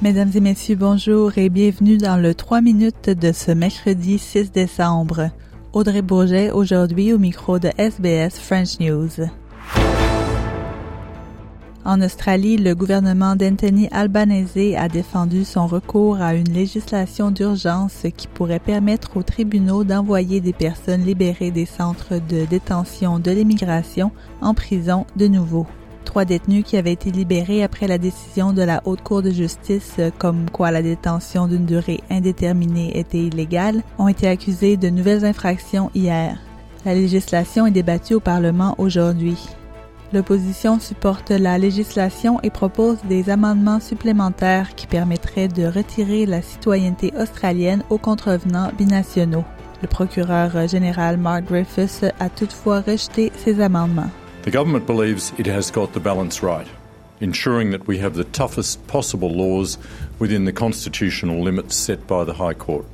Mesdames et messieurs, bonjour et bienvenue dans le 3 minutes de ce mercredi 6 décembre. Audrey Bourget aujourd'hui au micro de SBS French News. En Australie, le gouvernement d'Anthony Albanese a défendu son recours à une législation d'urgence qui pourrait permettre aux tribunaux d'envoyer des personnes libérées des centres de détention de l'immigration en prison de nouveau. Trois détenus qui avaient été libérés après la décision de la Haute Cour de justice comme quoi la détention d'une durée indéterminée était illégale ont été accusés de nouvelles infractions hier. La législation est débattue au Parlement aujourd'hui. L'opposition supporte la législation et propose des amendements supplémentaires qui permettraient de retirer la citoyenneté australienne aux contrevenants binationaux. Le procureur général Mark Griffiths a toutefois rejeté ces amendements. The government believes it has got the balance right, ensuring that we have the toughest possible laws within the constitutional limits set by the High Court.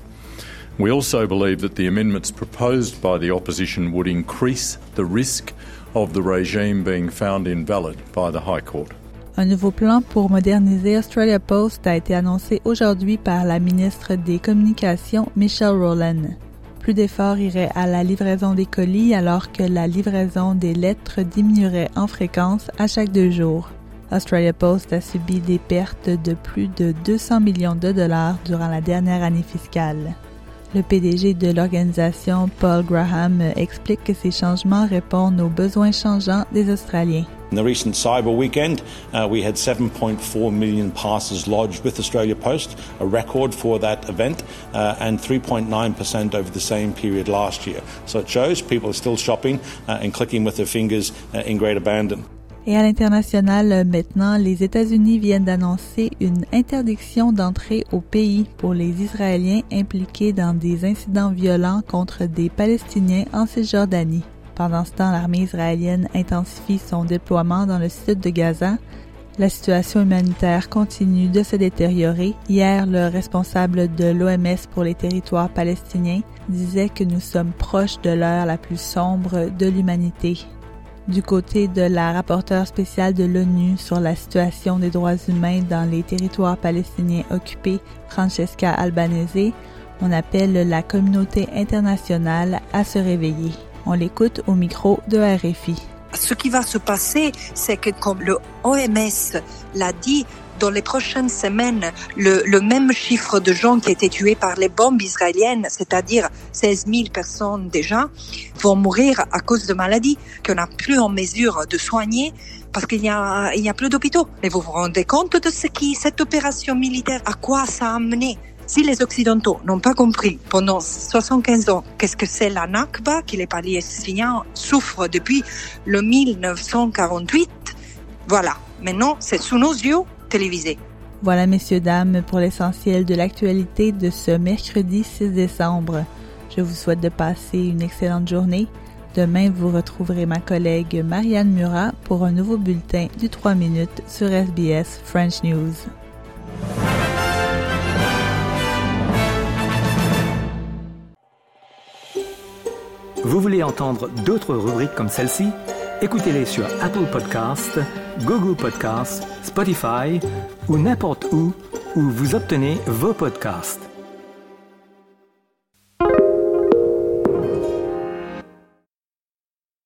We also believe that the amendments proposed by the opposition would increase the risk of the regime being found invalid by the High Court. Un nouveau plan pour moderniser Australia Post a été annoncé aujourd'hui par la ministre des Communications, Michelle Rowland. Plus d'efforts iraient à la livraison des colis alors que la livraison des lettres diminuerait en fréquence à chaque deux jours. Australia Post a subi des pertes de plus de 200 millions de dollars durant la dernière année fiscale. Le PDG de l'organisation, Paul Graham, explique que ces changements répondent aux besoins changeants des Australiens. In the recent Cyber Weekend, uh, we had 7.4 million passes lodged with Australia Post, a record for that event, uh, and 3.9% over the same period last year. So it shows people are still shopping uh, and clicking with their fingers uh, in great abandon. Et à l'international, maintenant, les États-Unis viennent d'annoncer une interdiction d'entrée au pays pour les Israéliens impliqués dans des incidents violents contre des Palestiniens en Cisjordanie. Pendant ce temps, l'armée israélienne intensifie son déploiement dans le sud de Gaza. La situation humanitaire continue de se détériorer. Hier, le responsable de l'OMS pour les territoires palestiniens disait que nous sommes proches de l'heure la plus sombre de l'humanité. Du côté de la rapporteure spéciale de l'ONU sur la situation des droits humains dans les territoires palestiniens occupés, Francesca Albanese, on appelle la communauté internationale à se réveiller. On l'écoute au micro de RFI. Ce qui va se passer, c'est que comme le OMS l'a dit, dans les prochaines semaines, le, même chiffre de gens qui étaient tués par les bombes israéliennes, c'est-à-dire 16 000 personnes déjà, vont mourir à cause de maladies qu'on n'a plus en mesure de soigner parce qu'il n'y a plus d'hôpitaux. Mais vous vous rendez compte de ce qui, cette opération militaire, à quoi ça a amené? Si les Occidentaux n'ont pas compris pendant 75 ans qu'est-ce que c'est la Nakba, que les Palestiniens souffrent depuis le 1948, voilà, maintenant c'est sous nos yeux Voilà, messieurs, dames, pour l'essentiel de l'actualité de ce mercredi 6 décembre. Je vous souhaite de passer une excellente journée. Demain, vous retrouverez ma collègue Marianne Murat pour un nouveau bulletin du 3 minutes sur SBS French News. Vous voulez entendre d'autres rubriques comme celle-ci? Écoutez-les sur Apple Podcasts, Google Podcasts, Spotify ou n'importe où où vous obtenez vos podcasts.